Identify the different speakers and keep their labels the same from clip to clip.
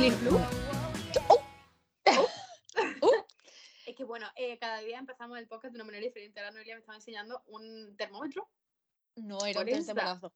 Speaker 1: Clip Blue.
Speaker 2: Oh.
Speaker 1: Es que bueno, eh, cada día empezamos el podcast de una manera diferente. Ahora Noelia me estaba enseñando un termómetro.
Speaker 2: No, era un embarazo.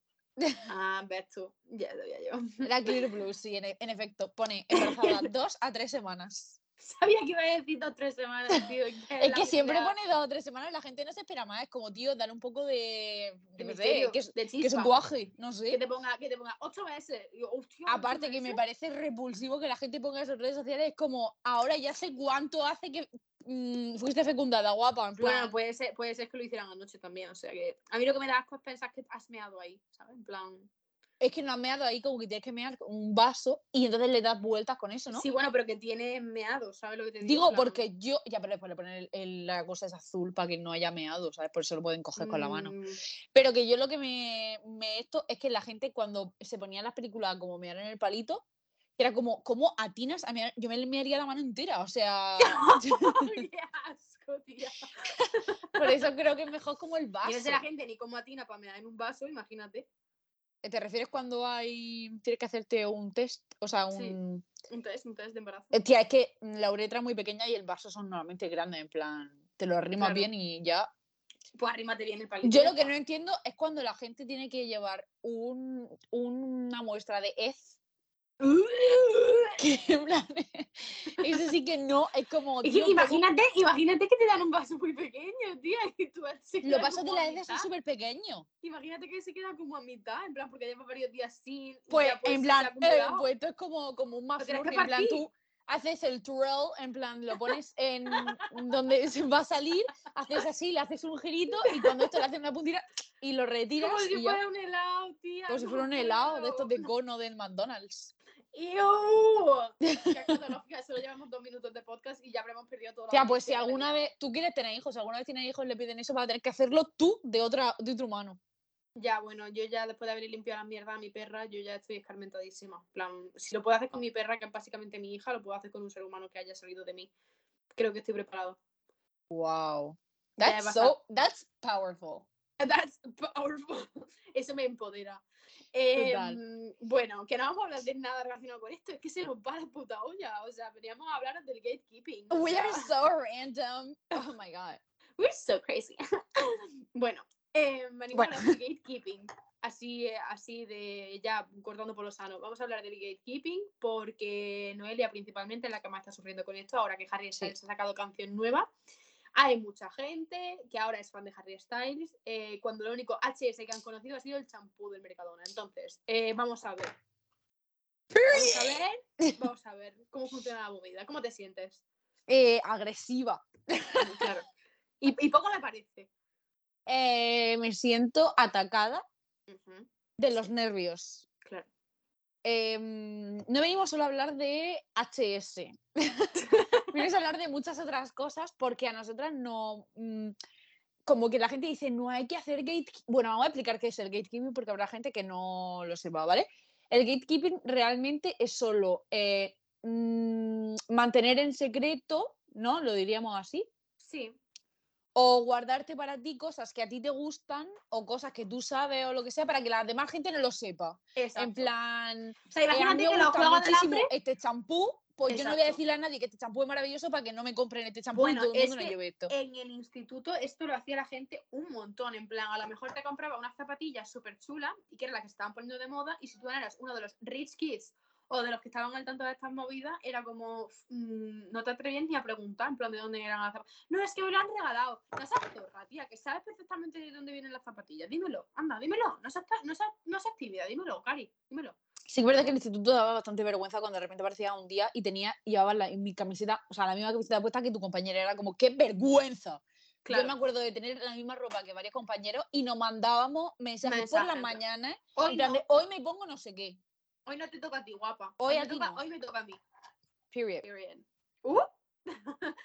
Speaker 1: Ah, ves tú. Ya sabía yo.
Speaker 2: Era Clear Blue, sí, en, en efecto. Pone embarazada dos a tres semanas.
Speaker 1: Sabía que iba a decir dos tres semanas, tío.
Speaker 2: Es que siempre pone dos o tres semanas, la gente no se espera más. Es como, tío, dale un poco de.
Speaker 1: de misterio,
Speaker 2: que es,
Speaker 1: de
Speaker 2: que es un guaje, no
Speaker 1: Que
Speaker 2: sé.
Speaker 1: te ponga, que te ponga ocho meses. Y yo, hostia, ocho
Speaker 2: Aparte que me parece repulsivo que la gente ponga eso en redes sociales, es como, ahora ya sé cuánto hace que mm, fuiste fecundada, guapa. En plan,
Speaker 1: Bueno, puede ser, puede ser que lo hicieran anoche también. O sea que a mí lo que me da asco es pensar que has meado ahí, ¿sabes? En plan.
Speaker 2: Es que no has meado ahí como que tienes que mear un vaso y entonces le das vueltas con eso, ¿no?
Speaker 1: Sí, bueno, pero que tiene meado, ¿sabes lo que te digo?
Speaker 2: Digo, porque yo, ya, pero después le ponen el- el- la cosa es azul para que no haya meado, ¿sabes? Por eso lo pueden coger con la mano.
Speaker 1: mm,
Speaker 2: Pero que yo lo que me, me esto es que la gente cuando se ponía las películas como mear en el palito, era como, ¿cómo atinas a mear? Yo me mearía la mano entera, o sea,
Speaker 1: ¡Qué asco, tía!
Speaker 2: por eso creo que es mejor como el vaso.
Speaker 1: Y no sé la gente ni como atina para mear en un vaso, imagínate.
Speaker 2: ¿Te refieres cuando hay, tienes que hacerte un test? O sea,
Speaker 1: Sí.
Speaker 2: un...
Speaker 1: Un test, un test de embarazo.
Speaker 2: Eh, Tía, es que la uretra es muy pequeña y el vaso son normalmente grandes, en plan, te lo arrimas
Speaker 1: Claro.
Speaker 2: bien y ya.
Speaker 1: Pues arrímate bien el palito.
Speaker 2: Yo lo que no entiendo es cuando la gente tiene que llevar un, una muestra de hez, que en plan, eso sí que no, es como...
Speaker 1: Es que
Speaker 2: ¿cómo-
Speaker 1: imagínate, imagínate que te dan un vaso muy pequeño, tía, y tú
Speaker 2: Los vasos de
Speaker 1: como
Speaker 2: la heces son súper pequeños.
Speaker 1: Imagínate que se queda como a mitad, en plan, porque lleva varios días sin.
Speaker 2: Pues, en plan, eh, pues esto es como, como un maflurry, en plan, tú haces el twirl, en plan, lo pones en donde se va a salir, haces así, le haces un girito y cuando esto le haces una puntita y lo retiras
Speaker 1: Como si fuera un helado, tía.
Speaker 2: Como si fuera un helado de estos de cono del McDonald's.
Speaker 1: ¡Iu! Qué escatológica, solo llevamos dos minutos de podcast y ya habremos perdido todo.
Speaker 2: Tía, pues si alguna vez tú quieres tener hijos, si alguna vez tienes hijos y le piden eso, vas a tener que hacerlo tú de otra de otro humano.
Speaker 1: Ya, bueno, yo ya después de haber limpiado la mierda a mi perra, yo ya estoy escarmentadísima. En plan, si lo puedo hacer con mi perra, que es básicamente mi hija, lo puedo hacer con un ser humano que haya salido de mí. Creo que estoy preparado.
Speaker 2: Wow.
Speaker 1: Ya
Speaker 2: That's so that's powerful.
Speaker 1: That's powerful. Eso me empodera. Em, bueno, que no vamos a hablar de nada relacionado con esto, es que se nos va la puta olla. O sea, veníamos a hablar del gatekeeping.
Speaker 2: We
Speaker 1: sea,
Speaker 2: are so random. Oh my god.
Speaker 1: We're so crazy. bueno, eh, venimos
Speaker 2: Bueno.
Speaker 1: a hablar del gatekeeping. Así, así de ya cortando por lo sano. Vamos a hablar del gatekeeping porque Noelia principalmente es la que más está sufriendo con esto. Ahora que Harry Styles ha sacado canción nueva. Hay mucha gente que ahora es fan de Harry Styles, eh, cuando lo único HS que han conocido ha sido el champú del Mercadona. Entonces, eh, vamos a ver. Vamos a ver, vamos a ver cómo funciona la movida. ¿Cómo te sientes?
Speaker 2: Eh, agresiva.
Speaker 1: Claro. Y, y poco me parece.
Speaker 2: Me siento atacada de los nervios.
Speaker 1: Claro.
Speaker 2: Em, no venimos solo a hablar de HS. venimos a hablar de muchas otras cosas porque a nosotras no. mm, como que la gente dice, no hay que hacer gatekeeping. Bueno, vamos a explicar qué es el gatekeeping porque habrá gente que no lo sepa, ¿vale? El gatekeeping realmente es solo eh, mm, mantener en secreto, ¿no? Lo diríamos así.
Speaker 1: Sí,
Speaker 2: O guardarte para ti cosas que a ti te gustan o cosas que tú sabes o lo que sea para que la demás gente no lo sepa.
Speaker 1: exacto.
Speaker 2: En plan,
Speaker 1: o sea,
Speaker 2: eh, a mí
Speaker 1: imagínate
Speaker 2: me
Speaker 1: que
Speaker 2: gusta muchísimo
Speaker 1: hambre.
Speaker 2: este champú, pues yo no voy a decirle a nadie que este champú es maravilloso para que no me compren este champú
Speaker 1: Bueno,
Speaker 2: y todo el mundo no lleve esto.
Speaker 1: En el instituto esto lo hacía la gente un montón. En plan, a lo mejor te compraba unas zapatillas súper chulas y que era la que se estaban poniendo de moda. Y si tú eras uno de los rich kids o de los que estaban al tanto de estas movidas, era como, mm, no te atrevías ni a preguntar en plan de dónde eran las zapatillas. No, es que me lo han regalado. No seas zorra, tía, que sabes perfectamente de dónde vienen las zapatillas. Dímelo, anda, dímelo. No seas, no seas, no seas tímida, dímelo, Cari, dímelo.
Speaker 2: Sí, es verdad que el instituto daba bastante vergüenza cuando de repente aparecía un día y tenía, llevaba la, mi camiseta, o sea, la misma camiseta puesta que tu compañera. Era como, ¡qué vergüenza! Yo me acuerdo de tener la misma ropa que varios compañeros y nos mandábamos mensajes, por las mañanas.
Speaker 1: Hoy no,
Speaker 2: de, hoy me pongo no sé qué.
Speaker 1: hoy no te toca a ti, guapa.
Speaker 2: Hoy
Speaker 1: me
Speaker 2: a ti
Speaker 1: toca-
Speaker 2: no.
Speaker 1: hoy me toca a mí.
Speaker 2: Period.
Speaker 1: Period. Uh.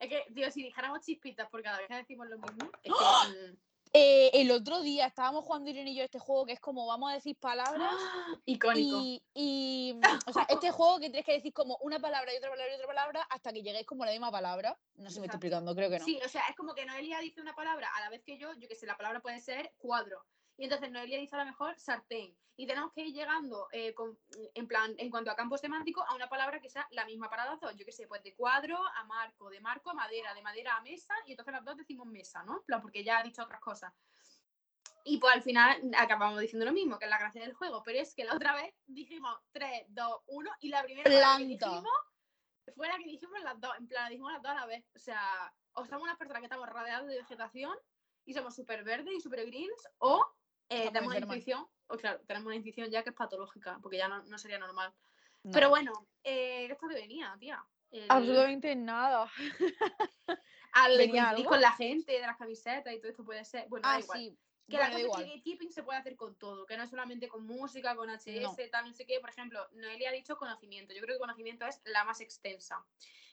Speaker 1: es que, tío, si dijéramos chispitas por cada vez que decimos lo mismo, es que. mm,
Speaker 2: Eh, el otro día estábamos jugando Irene y yo este juego que es como vamos a decir palabras
Speaker 1: ¡ah! Icónico.
Speaker 2: y, y, o sea, este juego que tienes que decir como una palabra y otra palabra y otra palabra hasta que lleguéis como a la misma palabra. No sé si me estoy explicando, creo que no.
Speaker 1: Sí, o sea, es como que Noelia dice una palabra a la vez que yo, yo que sé, la palabra puede ser cuadro. Y entonces Noelia dice a lo mejor sartén. Y tenemos que ir llegando, eh, con- en plan, en cuanto a campo semántico, a una palabra que sea la misma para las dos. Yo qué sé, pues de cuadro a marco, de marco a madera, de madera a mesa, y entonces las dos decimos mesa, ¿no? En plan, porque ya ha dicho otras cosas. Y pues al final acabamos diciendo lo mismo, que es la gracia del juego. Pero es que la otra vez dijimos 3, 2, 1 y la primera palabra que
Speaker 2: Planta.
Speaker 1: dijimos fue la que dijimos las dos. En plan, la dijimos las dos a la vez. O sea, o somos unas personas que estamos rodeadas de vegetación y somos súper verdes y súper greens, o eh, tenemos una intuición, o claro, tenemos una intuición ya que es patológica, porque ya no, no sería normal.
Speaker 2: No.
Speaker 1: Pero bueno, eh, esto que venía, tía. El-
Speaker 2: Absolutamente nada.
Speaker 1: al de
Speaker 2: ¿venía
Speaker 1: coincidir con la gente, de las camisetas y todo esto puede ser. Bueno, da
Speaker 2: Ah,
Speaker 1: igual.
Speaker 2: sí.
Speaker 1: Que
Speaker 2: Bueno,
Speaker 1: la
Speaker 2: da
Speaker 1: cosa es
Speaker 2: igual.
Speaker 1: que gatekeeping se puede hacer con todo, que no es solamente con música, con HS,
Speaker 2: No.
Speaker 1: tal, no sé qué. Por ejemplo, Noelia ha dicho conocimiento. Yo creo que conocimiento es la más extensa,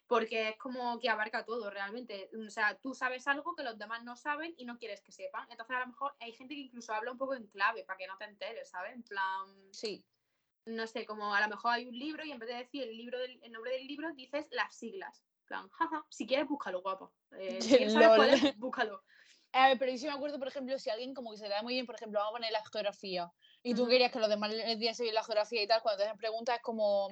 Speaker 1: porque es como que abarca todo realmente. O sea, tú sabes algo que los demás no saben y no quieres que sepan. Entonces, a lo mejor hay gente que incluso habla un poco en clave para que no te enteres, ¿sabes? En plan,
Speaker 2: Sí.
Speaker 1: no sé, como a lo mejor hay un libro y en vez de decir el, libro del, el nombre del libro, dices las siglas. En plan, jaja, si quieres, búscalo, guapo. Eh, si quieres saber cuál es, búscalo.
Speaker 2: A ver, pero yo sí me acuerdo, por ejemplo, si alguien como que se le da muy bien, por ejemplo, vamos a poner la geografía, y tú
Speaker 1: Ujú.
Speaker 2: querías que los demás les diese bien la geografía y tal, cuando te hacen preguntas es como,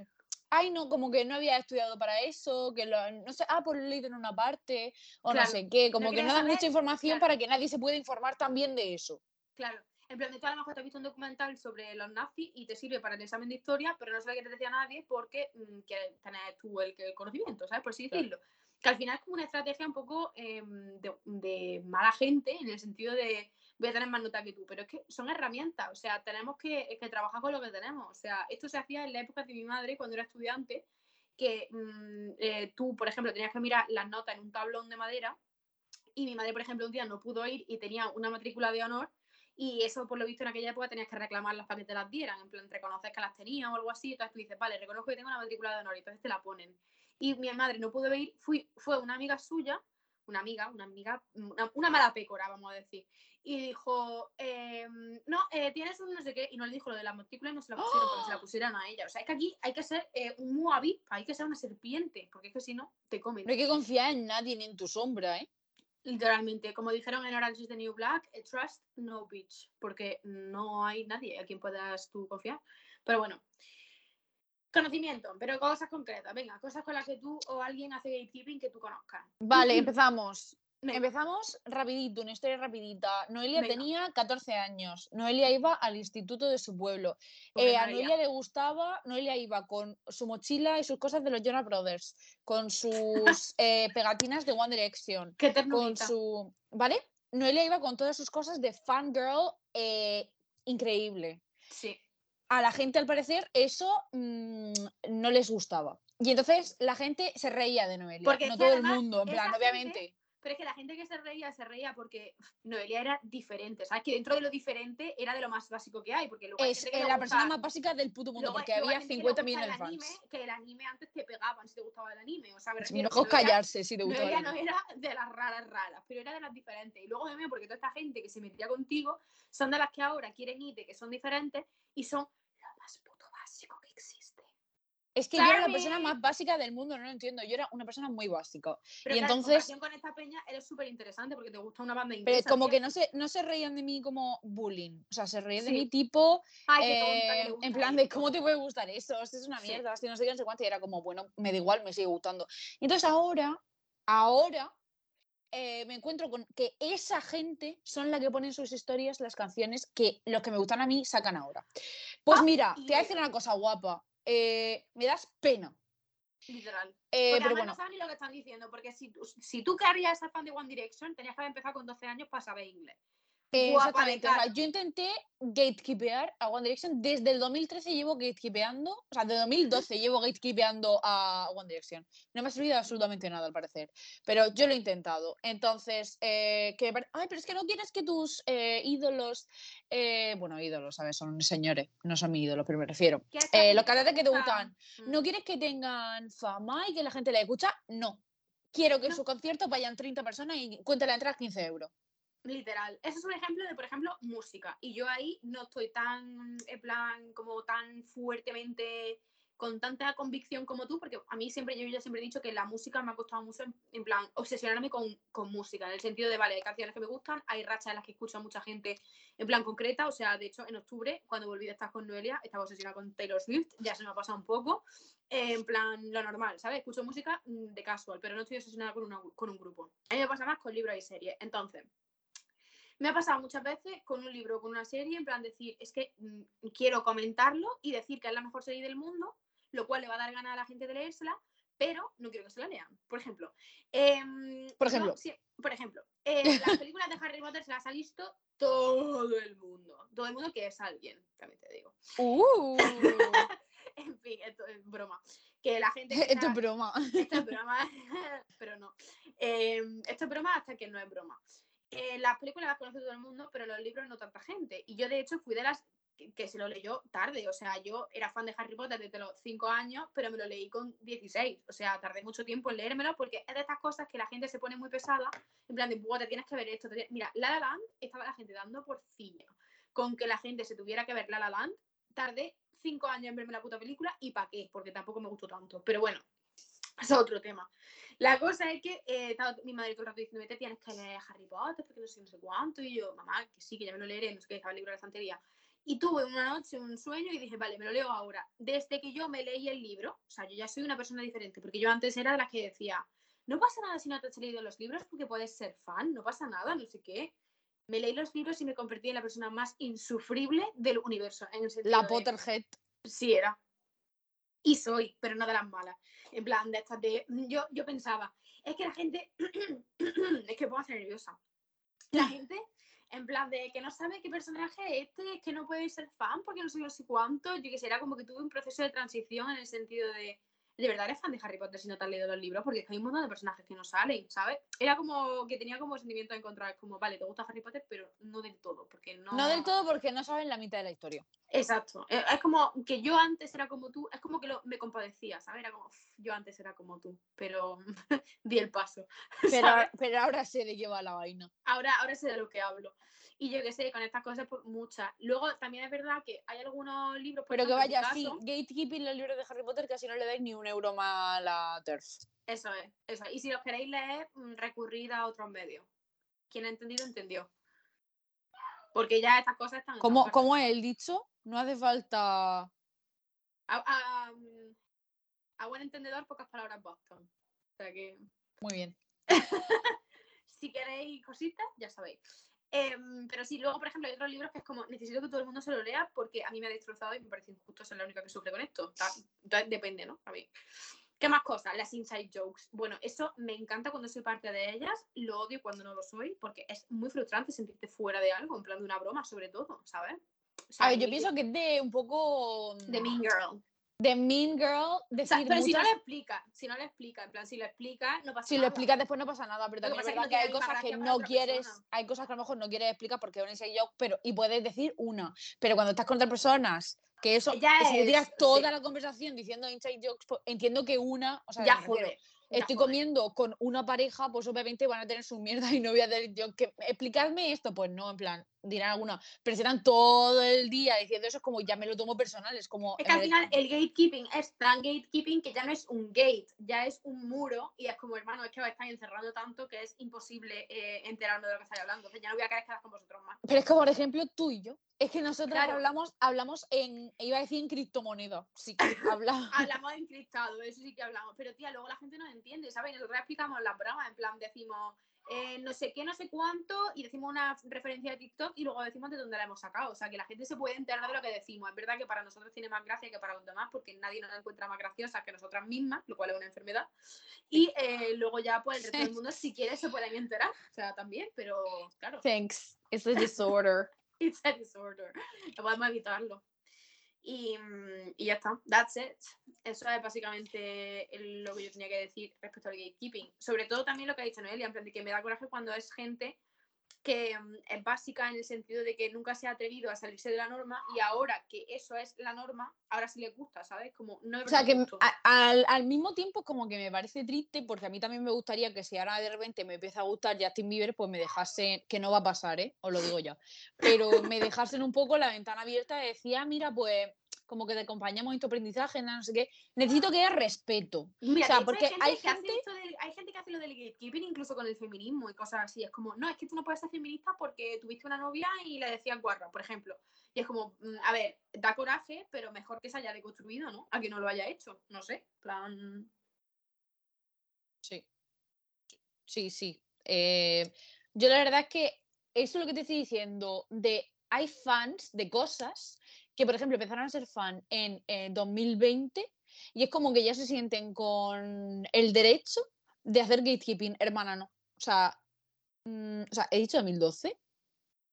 Speaker 2: ay, no, como que no había estudiado para eso, que lo, no sé, ah, pues lo leído en una parte, o
Speaker 1: Claro,
Speaker 2: no sé qué, como que no dan mucha información
Speaker 1: claro.
Speaker 2: para que nadie se pueda informar también de eso.
Speaker 1: Claro. En plan, de tú a lo mejor te has visto un documental sobre los nazis y te sirve para el examen de historia, pero no se lo quieres decir a nadie porque mm, quieres tener tú el, el conocimiento, ¿sabes? Por así
Speaker 2: Claro.
Speaker 1: decirlo. Que al final es como una estrategia un poco de, de mala gente, en el sentido de voy a tener más nota que tú, pero es que son herramientas, o sea, tenemos que, que trabajar con lo que tenemos. O sea, esto se hacía en la época de mi madre cuando era estudiante, que mm, eh, tú, por ejemplo, tenías que mirar las notas en un tablón de madera y mi madre, por ejemplo, un día no pudo ir y tenía una matrícula de honor y eso, por lo visto, en aquella época tenías que reclamarlas para que te las dieran, en plan, reconoces que las tenía o algo así, entonces tú dices, vale, reconozco que tengo una matrícula de honor y entonces te la ponen. Y mi madre no pudo ir, fui, fue una amiga suya, una amiga, una amiga, una, una mala pécora, vamos a decir, y dijo, em, no, eh, tienes un no sé qué, y no le dijo lo de la matrícula y no se la pusieron, porque se la pusieran a ella. O sea, es que aquí hay que ser eh, un muavi, hay que ser una serpiente, porque es que si no, te comen.
Speaker 2: No hay que confiar en nadie ni en tu sombra, ¿eh?
Speaker 1: Literalmente, como dijeron en Orange is the New Black, eh, trust no bitch, porque no hay nadie a quien puedas tú confiar. Pero bueno, conocimiento, pero cosas concretas, venga, cosas con las que tú o alguien hace gatekeeping que tú conozcas.
Speaker 2: Vale, empezamos.
Speaker 1: Venga.
Speaker 2: Empezamos rapidito, una historia rapidita. Noelia
Speaker 1: Venga.
Speaker 2: tenía 14 años. Noelia iba al instituto de su pueblo.
Speaker 1: Pobre
Speaker 2: Eh, a
Speaker 1: Noelia.
Speaker 2: Le gustaba, Noelia iba con su mochila y sus cosas de los Jonas Brothers, con sus eh, pegatinas de One Direction,
Speaker 1: Qué
Speaker 2: con su... ¿Vale? Noelia iba con todas sus cosas de fangirl eh, increíble.
Speaker 1: Sí.
Speaker 2: A la gente, al parecer, eso mm, no les gustaba. Y entonces la gente se reía de Noelia.
Speaker 1: Porque
Speaker 2: no todo el mundo, en plan,
Speaker 1: gente-
Speaker 2: obviamente.
Speaker 1: Pero es que la gente que se reía, se reía porque Noelia era diferente. ¿Sabes? Que dentro de lo diferente era de lo más básico que hay. Porque luego
Speaker 2: Es
Speaker 1: que
Speaker 2: eh, la
Speaker 1: gusta-
Speaker 2: persona más básica del puto mundo,
Speaker 1: luego
Speaker 2: porque había
Speaker 1: gente que le
Speaker 2: 50
Speaker 1: gusta
Speaker 2: millones de
Speaker 1: el anime,
Speaker 2: fans.
Speaker 1: Que el anime antes te pegaban si te gustaba el anime. O sea, me refiero
Speaker 2: mejor
Speaker 1: Noelia-
Speaker 2: callarse si te gusta el
Speaker 1: Noelia no
Speaker 2: anime.
Speaker 1: era de las raras raras, pero era de las diferentes. Y luego meme, porque toda esta gente que se metía contigo son de las que ahora quieren irte, que son diferentes y son lo más puto.
Speaker 2: Es que yo era la persona más básica del mundo, no lo entiendo. Yo era una persona muy básica.
Speaker 1: Pero
Speaker 2: Y
Speaker 1: claro,
Speaker 2: entonces-
Speaker 1: en con esta peña eres súper interesante porque te gusta una banda
Speaker 2: Pero
Speaker 1: inglesa.
Speaker 2: como
Speaker 1: tía.
Speaker 2: que no se, no se reían de mí como bullying. O sea, se reían de mí tipo,
Speaker 1: Ay, qué
Speaker 2: eh, en plan de. ¿cómo te puede gustar eso? Esto es una mierda, si no sé qué, no sé cuánto. Y era como, bueno, me da igual, me sigue gustando. Y entonces ahora, ahora, eh, me encuentro con que esa gente son la que pone en sus historias las canciones que los que me gustan a mí sacan ahora. Pues
Speaker 1: Ah,
Speaker 2: mira, te voy a decir una cosa guapa. Eh, me das pena.
Speaker 1: Literal.
Speaker 2: Eh,
Speaker 1: Porque
Speaker 2: pero bueno,
Speaker 1: no saben ni lo que están diciendo, porque si si tú querías ser fan de One Direction, tenías que haber empezado con 12 años para saber inglés.
Speaker 2: Eh, exactamente. o sea, yo intenté gatekeepear a One Direction. Desde el 2013 llevo gatekeepeando, o sea, de 2012 llevo gatekeepeando a One Direction. No me ha servido absolutamente nada, al parecer. Pero yo lo he intentado. Entonces, eh, que, ay, pero es que no quieres que tus eh, ídolos, eh, bueno, ídolos, ¿sabes? Son señores, no son mis ídolos, pero me refiero.
Speaker 1: ¿Quieres
Speaker 2: Eh,
Speaker 1: gente
Speaker 2: los cantantes que te gustan, ¿No quieres que tengan fama y que la gente la escucha? No. Quiero que en
Speaker 1: No.
Speaker 2: su concierto vayan 30 personas y cuente la entrada 15 euros.
Speaker 1: Literal. Ese es un ejemplo de, por ejemplo, música. Y yo ahí no estoy tan, en plan, como tan fuertemente con tanta convicción como tú, porque a mí siempre, yo ya siempre he dicho que la música me ha costado mucho, en, plan, obsesionarme con, con, música, en el sentido de, vale, hay canciones que me gustan, hay rachas en las que escucho mucha gente en plan concreta, o sea, de hecho, en octubre, cuando volví de estar con Noelia, estaba obsesionada con Taylor Swift, ya se me ha pasado un poco, en plan, lo normal, ¿sabes? Escucho música mm, de casual, pero no estoy obsesionada con, una, con un grupo. A mí me pasa más con libros y series, entonces... Me ha pasado muchas veces con un libro o con una serie, en plan decir, es que mm, quiero comentarlo y decir que es la mejor serie del mundo, lo cual le va a dar ganas a la gente de leérsela, pero no quiero que se la lean. Por ejemplo, em,
Speaker 2: por ejemplo,
Speaker 1: por ejemplo eh, las películas de Harry Potter se las ha visto todo el mundo. Todo el mundo que es alguien, también te digo.
Speaker 2: Uh.
Speaker 1: en fin, esto es broma. Que la gente.
Speaker 2: esto es broma.
Speaker 1: Esto es broma, pero no. Em, esto es broma hasta que no es broma. Eh, las películas las conoce todo el mundo, pero los libros no tanta gente. Y yo, de hecho, fui de las que, se lo leyó tarde. O sea, yo era fan de Harry Potter desde los 5 años, pero me lo leí con 16. O sea, tardé mucho tiempo en leérmelo porque es de estas cosas que la gente se pone muy pesada. En plan de, te tienes que ver esto. Mira, La La Land estaba la gente dando por cine. Con que la gente se tuviera que ver La La Land, tardé 5 años en verme la puta película y para qué, porque tampoco me gustó tanto. Pero bueno, es otro tema. La cosa es que eh, estaba mi madre todo el rato diciendo, te tienes que leer Harry Potter porque no sé, no sé cuánto. Y yo, mamá, que sí, que ya me lo leeré, no sé qué, estaba el libro de la estantería. Y tuve una noche un sueño y dije, vale, me lo leo ahora. Desde que yo me leí el libro, o sea, yo ya soy una persona diferente, porque yo antes era de las que decía, no pasa nada si no te has leído los libros porque puedes ser fan, no pasa nada, no sé qué. Me leí los libros y me convertí en la persona más insufrible del universo. En
Speaker 2: la Potterhead.
Speaker 1: Sí, era. Y soy, pero no de las malas. En plan, de estas de. Yo, yo pensaba, es que la gente. es que puedo ser nerviosa. La gente en plan de que no sabe qué personaje es este, es que no puede ser fan porque no sé no sé cuánto, yo que sé, era como que tuve un proceso de transición en el sentido de, de verdad eres fan de Harry Potter si no te has leído los libros, porque es que hay un montón de personajes que no salen, ¿sabes? Era como que tenía como sentimiento de encontrar, como, vale, te gusta Harry Potter, pero no del todo, porque no...
Speaker 2: No del todo porque no saben la mitad de la historia.
Speaker 1: Exacto. Eh, es como que yo antes era como tú, es como que lo, me compadecía, ¿sabes? Era como, yo antes era como tú, pero di el paso.
Speaker 2: Pero, pero ahora sé de qué va la vaina.
Speaker 1: Ahora, ahora sé de lo que hablo. Y yo qué sé, con estas cosas, pues muchas. Luego también es verdad que hay algunos libros.
Speaker 2: Pero que vaya, sí, gatekeeping los libros de Harry Potter, casi no le dais ni un euro más la TERF.
Speaker 1: Eso es, eso Y si los queréis leer, mm, recurrid a otros medios. Quien ha entendido, entendió. Porque ya estas cosas están.
Speaker 2: ¿Cómo, ¿cómo es el dicho? No hace falta.
Speaker 1: A, a, a, buen entendedor, pocas palabras Boston. O sea que.
Speaker 2: Muy bien.
Speaker 1: si queréis cositas, ya sabéis. Em, pero sí, luego, por ejemplo, hay otros libros que es como, necesito que todo el mundo se lo lea porque a mí me ha destrozado y me parece injusto ser la única que sufre con esto. Entonces, depende, ¿no? A mí. ¿Qué más cosas? Las inside jokes. Bueno, eso me encanta cuando soy parte de ellas, lo odio cuando no lo soy, porque es muy frustrante sentirte fuera de algo, en plan de una broma, sobre todo, ¿sabes?
Speaker 2: a ver, yo pienso que es de un poco.
Speaker 1: De Mean Girl
Speaker 2: de Mean Girl decir
Speaker 1: pero si no le explica si no le explica en plan si lo explica no pasa
Speaker 2: si lo explica después no pasa nada pero también es verdad que, hay cosas que no quieres hay cosas que a lo mejor no quieres explicar porque es un yo pero y puedes decir una pero cuando estás con otras personas que eso ya si tiras toda la conversación diciendo inside jokes pues, entiendo que una o sea
Speaker 1: ya jode
Speaker 2: estoy comiendo con una pareja, pues obviamente van a tener su mierda y no voy a yo que explicarme esto, pues no, en plan, dirán alguna, pero si están todo el día diciendo eso, es como ya me lo tomo personal, es como...
Speaker 1: Es que al final el gatekeeping es tan gatekeeping que ya no es un gate, ya es un muro y es como, hermano, es que os estáis encerrando tanto que es imposible eh, enterarme de lo que estáis hablando, entonces ya no voy a querer quedar con vosotros más.
Speaker 2: Pero es que, por ejemplo, tú y yo, es que nosotros hablamos, hablamos en, iba a decir en criptomoneda, sí hablamos.
Speaker 1: hablamos en criptado, eso sí que hablamos, pero tía, luego la gente no entiende, ¿sabes? Nosotros explicamos la broma, en plan decimos eh, no sé qué, no sé cuánto, y decimos una referencia de TikTok y luego decimos de dónde la hemos sacado. O sea, que la gente se puede enterar de lo que decimos. Es verdad que para nosotros tiene más gracia que para los demás, porque nadie nos encuentra más graciosa que nosotras mismas, lo cual es una enfermedad. Y eh, luego ya, pues, el resto del mundo, si quiere, se pueden enterar. O sea, también, pero claro.
Speaker 2: Thanks. It's a disorder.
Speaker 1: It's a disorder. Podemos evitarlo. Y, mm, y, ya está, that's it. Eso es básicamente lo que yo tenía que decir respecto al gatekeeping. Sobre todo también lo que ha dicho Noelia, en plan de que me da coraje cuando es gente que mm, es básica en el sentido de que nunca se ha atrevido a salirse de la norma y ahora que eso es la norma, ahora sí le gusta, ¿sabes? Como no
Speaker 2: O sea, que al, al, mismo tiempo como que me parece triste porque a mí también me gustaría que si ahora de repente me empieza a gustar Justin Bieber, pues me dejasen, que no va a pasar, ¿eh? Os lo digo ya, pero me dejasen un poco la ventana abierta y decía, ah, mira, pues como que te acompañamos en tu aprendizaje, no sé qué. Necesito que haya respeto.
Speaker 1: Mira,
Speaker 2: o sea, porque hay gente.
Speaker 1: del- hay gente que hace lo del gatekeeping incluso con el feminismo y cosas así. Es como, no, es que tú no puedes ser feminista porque tuviste una novia y le decían guarra, por ejemplo. Y es como, mm, a ver, da coraje, pero mejor que se haya deconstruido, ¿no? A que no lo haya hecho. No sé, plan.
Speaker 2: Sí. Sí, sí. Eh, yo la verdad es que eso es lo que te estoy diciendo, de hay fans de cosas que, por ejemplo, empezaron a ser fan en eh, 2020 y es como que ya se sienten con el derecho de hacer gatekeeping, hermana, no. O sea, mm, o sea, he dicho 2012,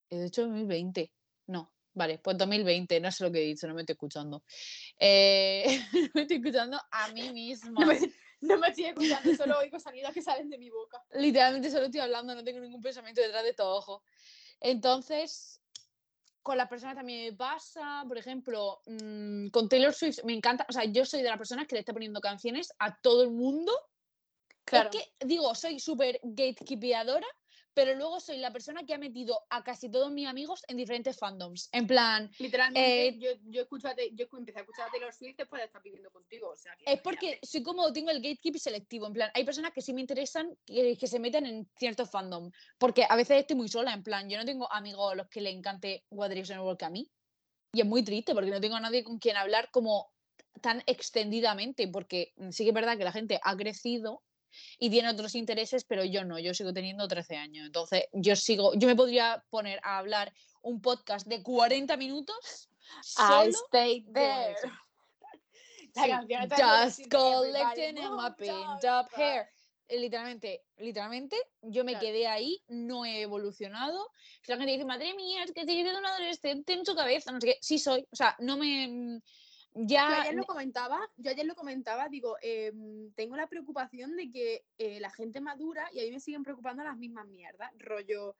Speaker 2: he dicho 2020, no. Vale, pues 2020, no sé lo que he dicho, no me estoy escuchando. Eh, no me estoy escuchando a mí misma.
Speaker 1: No me, no me estoy escuchando, solo oigo sonidos que salen de mi boca.
Speaker 2: Literalmente solo estoy hablando, no tengo ningún pensamiento detrás de estos ojos. Entonces, con las personas también me pasa, por ejemplo, mm, con Taylor Swift me encanta, o sea, yo soy de las personas que le está poniendo canciones a todo el mundo.
Speaker 1: Claro.
Speaker 2: Es que, digo, soy súper gatekeepeadora, pero luego soy la persona que ha metido a casi todos mis amigos en diferentes fandoms. En plan,
Speaker 1: Literalmente,
Speaker 2: Eh,
Speaker 1: yo, yo, escucho a Te- yo empecé a escuchar a Taylor Swift después de estar viviendo contigo. O sea, que
Speaker 2: Es porque soy como, tengo el gatekeep selectivo, en plan, hay personas que sí me interesan que, que se metan en ciertos fandom, porque a veces estoy muy sola, en plan, yo no tengo amigos a los que le encante What Direction igual que a mí, y es muy triste porque no tengo a nadie con quien hablar como tan extendidamente, porque sí que es verdad que la gente ha crecido y tiene otros intereses, pero yo no, yo sigo teniendo 13 años, entonces yo sigo, yo me podría poner a hablar un podcast de 40 minutos
Speaker 1: I
Speaker 2: solo
Speaker 1: stay
Speaker 2: de One
Speaker 1: there. La
Speaker 2: Sí,
Speaker 1: canción
Speaker 2: Just collecting in my pinned up hair. Eh, Literalmente, literalmente, yo me
Speaker 1: Claro.
Speaker 2: quedé ahí, no he evolucionado. Si la gente dice, madre mía, es que sigue siendo un adolescente en su cabeza, no sé qué, sí soy. O sea, no me. Mm,
Speaker 1: Yo
Speaker 2: Ya.
Speaker 1: ayer lo comentaba, yo ayer lo comentaba, digo, em, tengo la preocupación de que eh, la gente madura y a mí me siguen preocupando las mismas mierdas, rollo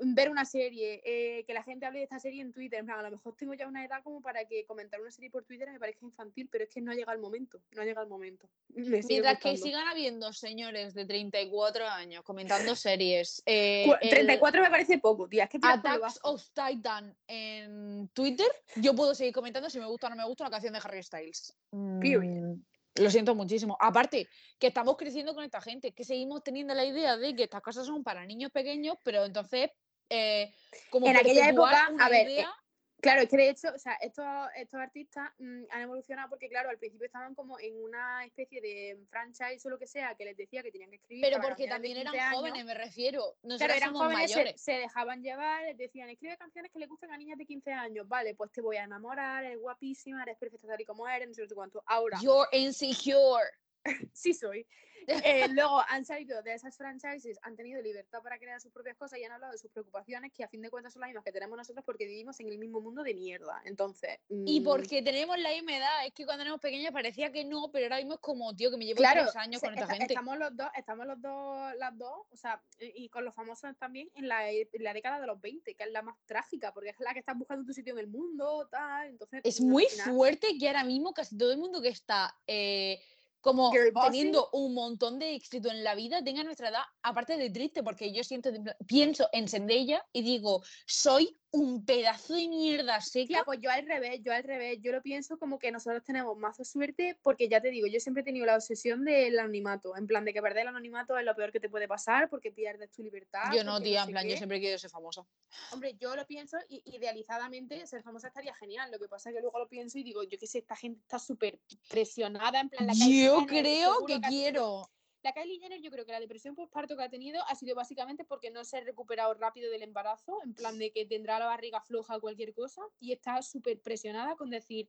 Speaker 1: ver una serie, eh, que la gente hable de esta serie en Twitter, en plan, a lo mejor tengo ya una edad como para que comentar una serie por Twitter me parezca infantil, pero es que no ha llegado el momento, no ha llegado el momento.
Speaker 2: Mientras que sigan habiendo señores de 34 años comentando series. eh,
Speaker 1: Cu-
Speaker 2: el
Speaker 1: 34 me parece poco, tía, es que
Speaker 2: Attacks of Titan en Twitter, yo puedo seguir comentando si me gusta o no me gusta una canción de Harry Styles.
Speaker 1: Period.
Speaker 2: Mm, Lo siento muchísimo. Aparte, que estamos creciendo con esta gente, que seguimos teniendo la idea de que estas cosas son para niños pequeños, pero entonces, eh, como
Speaker 1: En aquella época, a ver, eh,
Speaker 2: idea-
Speaker 1: Claro, es que de hecho, o sea, estos, estos artistas mm, han evolucionado porque, claro, al principio estaban como en una especie de franchise o lo que sea que les decía que tenían que escribir.
Speaker 2: pero porque también
Speaker 1: 15
Speaker 2: eran
Speaker 1: años.
Speaker 2: jóvenes, me refiero. Nosotros
Speaker 1: Claro, eran
Speaker 2: somos
Speaker 1: jóvenes, se,
Speaker 2: mayores.
Speaker 1: se dejaban llevar, les decían, escribe canciones que le gusten a niñas de 15 años. Vale, pues te voy a enamorar, eres guapísima, eres perfecta tal y como eres, no sé cuánto. Ahora,
Speaker 2: You're insecure.
Speaker 1: sí soy. Eh, luego han salido de esas franchises, han tenido libertad para crear sus propias cosas y han hablado de sus preocupaciones, que a fin de cuentas son las mismas que tenemos nosotros porque vivimos en el mismo mundo de mierda. Entonces.
Speaker 2: Y
Speaker 1: mm,
Speaker 2: porque tenemos la misma edad, es que cuando éramos pequeños parecía que no, pero ahora mismo es como, tío, que me llevo
Speaker 1: Claro,
Speaker 2: tres años con esta
Speaker 1: esta-
Speaker 2: gente.
Speaker 1: estamos los dos, estamos los dos, las dos, o sea, y con los famosos también en la, en la década de los 20, que es la más trágica, porque es la que estás buscando tu sitio en el mundo, tal, entonces...
Speaker 2: Es muy
Speaker 1: final-
Speaker 2: fuerte que ahora mismo casi todo el mundo que está eh, como teniendo un montón de éxito en la vida tenga nuestra edad, aparte de triste, porque yo siento, pienso en Zendaya y digo, soy un pedazo de mierda seca.
Speaker 1: Tía, pues yo al revés, yo al revés, yo lo pienso como que nosotros tenemos mazo suerte porque ya te digo, yo siempre he tenido la obsesión del anonimato, en plan de que perder el anonimato es lo peor que te puede pasar porque pierdes tu libertad.
Speaker 2: yo no, tía,
Speaker 1: sé
Speaker 2: en plan, yo siempre quiero ser famosa.
Speaker 1: Hombre, yo lo pienso y idealizadamente ser famosa estaría genial. Lo que pasa es que luego lo pienso y digo, yo qué sé, esta gente está súper presionada. En plan, la
Speaker 2: Yo creo que quiero.
Speaker 1: La Kylie Jenner, yo creo que la depresión postparto que ha tenido ha sido básicamente porque no se ha recuperado rápido del embarazo, en plan de que tendrá la barriga floja o cualquier cosa, y está súper presionada con decir,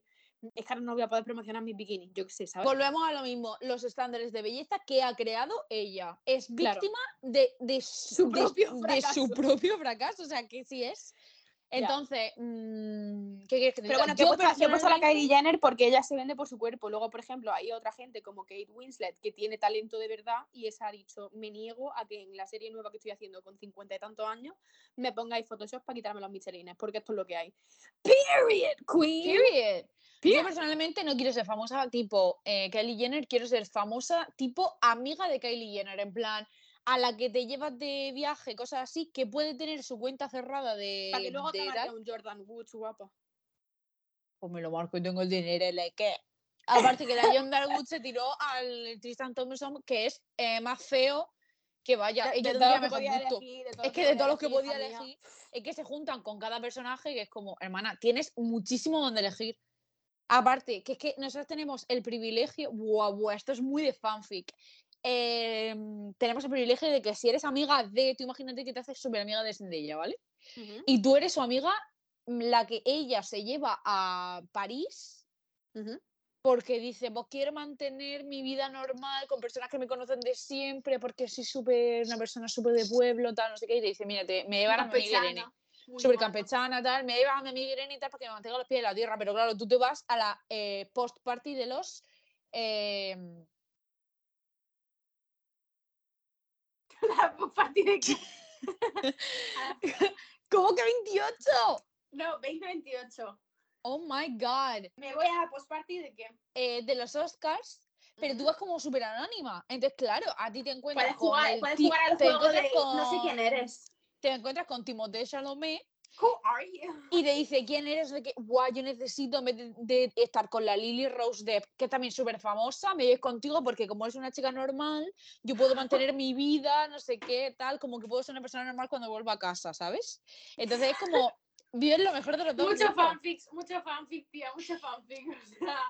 Speaker 1: es que ahora no voy a poder promocionar mis bikinis, yo qué sé, ¿sabes?
Speaker 2: Volvemos a lo mismo, los estándares de belleza que ha creado ella. Es
Speaker 1: Claro.
Speaker 2: víctima de, de
Speaker 1: Su
Speaker 2: de-
Speaker 1: propio
Speaker 2: de su propio fracaso, o sea, que sí es. Entonces, mm, ¿qué quieres que te
Speaker 1: Pero bueno, he
Speaker 2: Yo
Speaker 1: puesto, he puesto a la Kylie Jenner porque ella se vende por su cuerpo. Luego, por ejemplo, hay otra gente como Kate Winslet que tiene talento de verdad y esa ha dicho, me niego a que en la serie nueva que estoy haciendo con cincuenta y tantos años me pongáis Photoshop para quitarme los michelines, porque esto es lo que hay. Period, queen.
Speaker 2: Period. Yo personalmente no quiero ser famosa tipo eh, Kylie Jenner, quiero ser famosa tipo amiga de Kylie Jenner, en plan a la que te llevas de viaje, cosas así, que puede tener su cuenta cerrada de,
Speaker 1: Para que luego
Speaker 2: de tal.
Speaker 1: un Jordan Woods guapa.
Speaker 2: pues me lo marco y tengo el dinero, ¿le qué? Aparte que la John Darwood se tiró al Tristan Thompson, que es eh, más feo que vaya. Ella mejor gusto.
Speaker 1: elegir,
Speaker 2: Es que de todos los que podía elegir, es que se juntan con cada personaje que es como, hermana, tienes muchísimo donde elegir. Aparte, que es que nosotros tenemos el privilegio, buah, buah, esto es muy de fanfic. Em, tenemos el privilegio de que si eres amiga de, tú imagínate que te haces súper amiga de Zendaya, ¿vale?
Speaker 1: Ujú,
Speaker 2: Y tú eres su amiga, mm, la que ella se lleva a París
Speaker 1: ujú.
Speaker 2: porque dice, pues quiero mantener mi vida normal con personas que me conocen de siempre, porque soy súper, una persona súper de pueblo, tal, no sé qué, y te dice, mira, te- me llevan a mi amiga Irene, súper campechana, tal, me llevan a mi amiga Irene y tal, para que me mantenga los pies de la tierra, pero claro, tú te vas a la eh, post-party de los... em,
Speaker 1: La party de qué?
Speaker 2: ¿Cómo que 28?
Speaker 1: No, 2028.
Speaker 2: Oh my god.
Speaker 1: Me voy a la post-party de qué?
Speaker 2: Eh, de los Oscars, pero tú vas como súper anónima. Entonces, claro, a ti te encuentras
Speaker 1: Puedes
Speaker 2: con
Speaker 1: jugar, puedes jugar al juego de no sé quién eres.
Speaker 2: Te encuentras con Timothée Chalamet
Speaker 1: Who are you?
Speaker 2: y te dice quién eres, de que, guau, yo necesito de, de estar con la Lily Rose Depp, que es también súper famosa, me voy contigo porque como eres una chica normal, yo puedo mantener mi vida, no sé qué, tal, como que puedo ser una persona normal cuando vuelva a casa, ¿sabes? Entonces es como, vives lo mejor de los dos
Speaker 1: Mucho fanfics, mucho fanfic, tía, mucho fanfic. O sea,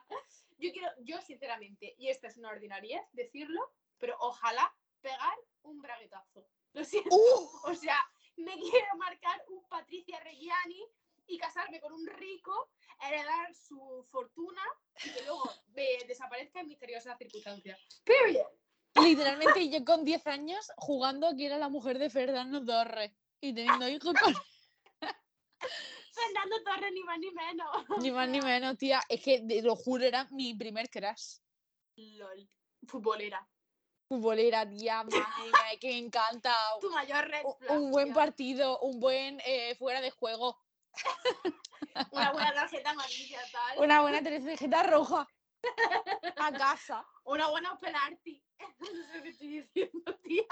Speaker 1: yo quiero, yo sinceramente, y esta es una ordinariedad decirlo, pero ojalá pegar un braguetazo. Lo siento.
Speaker 2: ¡Uh!
Speaker 1: O sea, me quiero marcar un Patricia Reggiani y casarme con un rico, heredar su fortuna y que luego eh, desaparezca en misteriosas circunstancias. Period.
Speaker 2: Literalmente yo con 10 años jugando a que era la mujer de Fernando Torres y teniendo hijos con
Speaker 1: Fernando Torres, ni más ni menos.
Speaker 2: ni más ni menos, tía. Es que lo juro, era mi primer crush.
Speaker 1: LOL. Futbolera.
Speaker 2: Futbolera, tía, madre mía, que me encanta.
Speaker 1: Tu mayor red
Speaker 2: Un-
Speaker 1: flag,
Speaker 2: Un buen partido, un buen eh, fuera de juego,
Speaker 1: Una buena tarjeta amarilla, tal.
Speaker 2: una buena tarjeta roja a casa.
Speaker 1: Una buena penalti. No sé estoy diciendo, tía.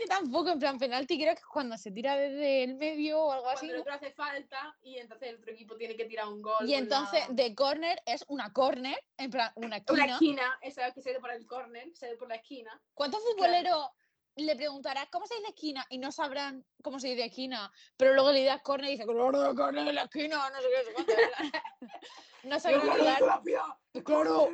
Speaker 2: Yo tampoco, en plan penalti, creo que es cuando se tira desde el medio o algo así.
Speaker 1: Cuando el otro hace falta y entonces el otro equipo tiene que tirar un gol.
Speaker 2: Y entonces
Speaker 1: la-
Speaker 2: de corner es una corner, en plan una esquina.
Speaker 1: Una esquina, esa que se ve por el córner, se ve por la esquina.
Speaker 2: ¿Cuántos futboleros le preguntarás cómo se dice esquina y no sabrán cómo se dice esquina? Pero luego le das corner y dice, claro, corner en la esquina, no sé qué, no sé cuánto". No sabrán. Claro.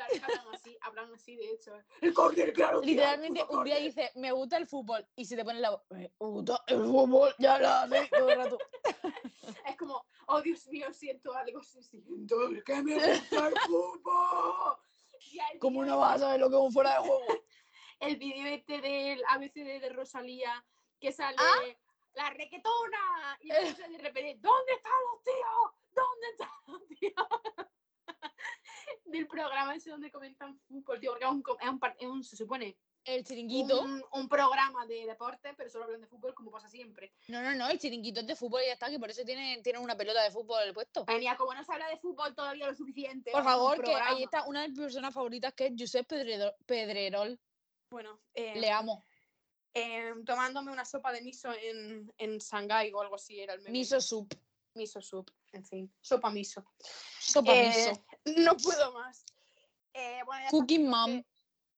Speaker 1: Claro, que hablan así, hablan así, de hecho. El córner, claro.
Speaker 2: Literalmente un día dice, me gusta el fútbol y se te pone la voz, me gusta el fútbol, ya la sé todo el rato.
Speaker 1: Es como, oh Dios mío, siento algo, sí, siento que me gusta el fútbol.
Speaker 2: ¿Cómo no vas a saber lo que es un fuera de juego?
Speaker 1: el vídeo este del ABCD de Rosalía que sale
Speaker 2: Ah.
Speaker 1: la requetona y entonces de repente ¿dónde están los tíos? ¿dónde están los tíos? Del programa ese donde comentan fútbol tío porque es un, es un es un- se supone
Speaker 2: El chiringuito.
Speaker 1: un, un programa de deporte pero solo hablan de fútbol como pasa siempre
Speaker 2: No, no, no, el chiringuito es de fútbol y ya está, que por eso tienen, tienen una pelota de fútbol puesto.
Speaker 1: Venía, como no se habla de fútbol todavía lo suficiente
Speaker 2: Por favor, que ahí está una de mis personas favoritas que es Josep Pedrero- Pedrerol.
Speaker 1: bueno eh,
Speaker 2: Le amo.
Speaker 1: eh, tomándome una sopa de miso en, en Shanghái o algo así era el meme.
Speaker 2: Miso soup.
Speaker 1: miso soup en fin sopa miso
Speaker 2: Sopa
Speaker 1: Eh,
Speaker 2: miso.
Speaker 1: No puedo más. Eh, bueno.
Speaker 2: Cooking mom.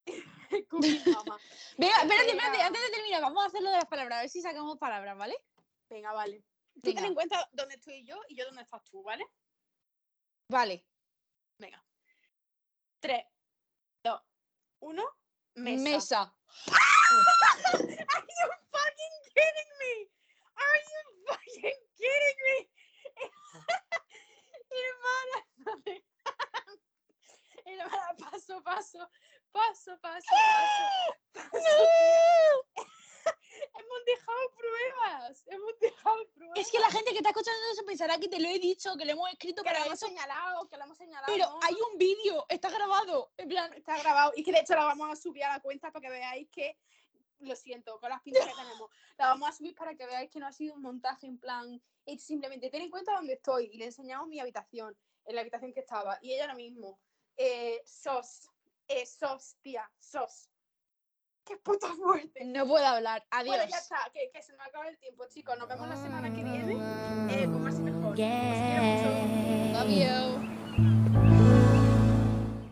Speaker 1: Cooking mama.
Speaker 2: Venga, espérate,
Speaker 1: Venga.
Speaker 2: espérate, antes de terminar, vamos a hacer lo de las palabras, a ver si sacamos palabras, ¿vale?
Speaker 1: Venga, vale. Tú ten en cuenta dónde estoy yo y yo dónde estás tú, ¿vale?
Speaker 2: Vale.
Speaker 1: Venga. 3, 2, 1. Mesa.
Speaker 2: Mesa.
Speaker 1: Are you fucking kidding me? Are you fucking kidding me? Hermana. Hermana, paso, paso. Paso, paso, paso. paso. Hemos dejado pruebas. Hemos dejado pruebas.
Speaker 2: Es que la gente que está escuchando eso pensará que te lo he dicho, que lo hemos escrito
Speaker 1: que lo hemos
Speaker 2: eso.
Speaker 1: señalado, que lo hemos señalado.
Speaker 2: Pero
Speaker 1: ¿no?
Speaker 2: hay un vídeo, está grabado. En plan,
Speaker 1: Está grabado. Y que de hecho la vamos a subir a la cuenta para que veáis que. Lo siento, con las pintas que tenemos. La vamos a subir para que veáis que no ha sido un montaje en plan. Es simplemente ten en cuenta dónde estoy. Y le enseñamos mi habitación, en la habitación que estaba. Y ella ahora mismo. Eh, sos. Eh, sos, tía, sos. Qué puta fuerte.
Speaker 2: no puedo hablar. Adiós.
Speaker 1: Bueno, ya está, que, que se nos acaba el tiempo, chicos. Nos vemos la semana que viene. Eh, con más y mejor. Os quiero mucho.
Speaker 2: Love you.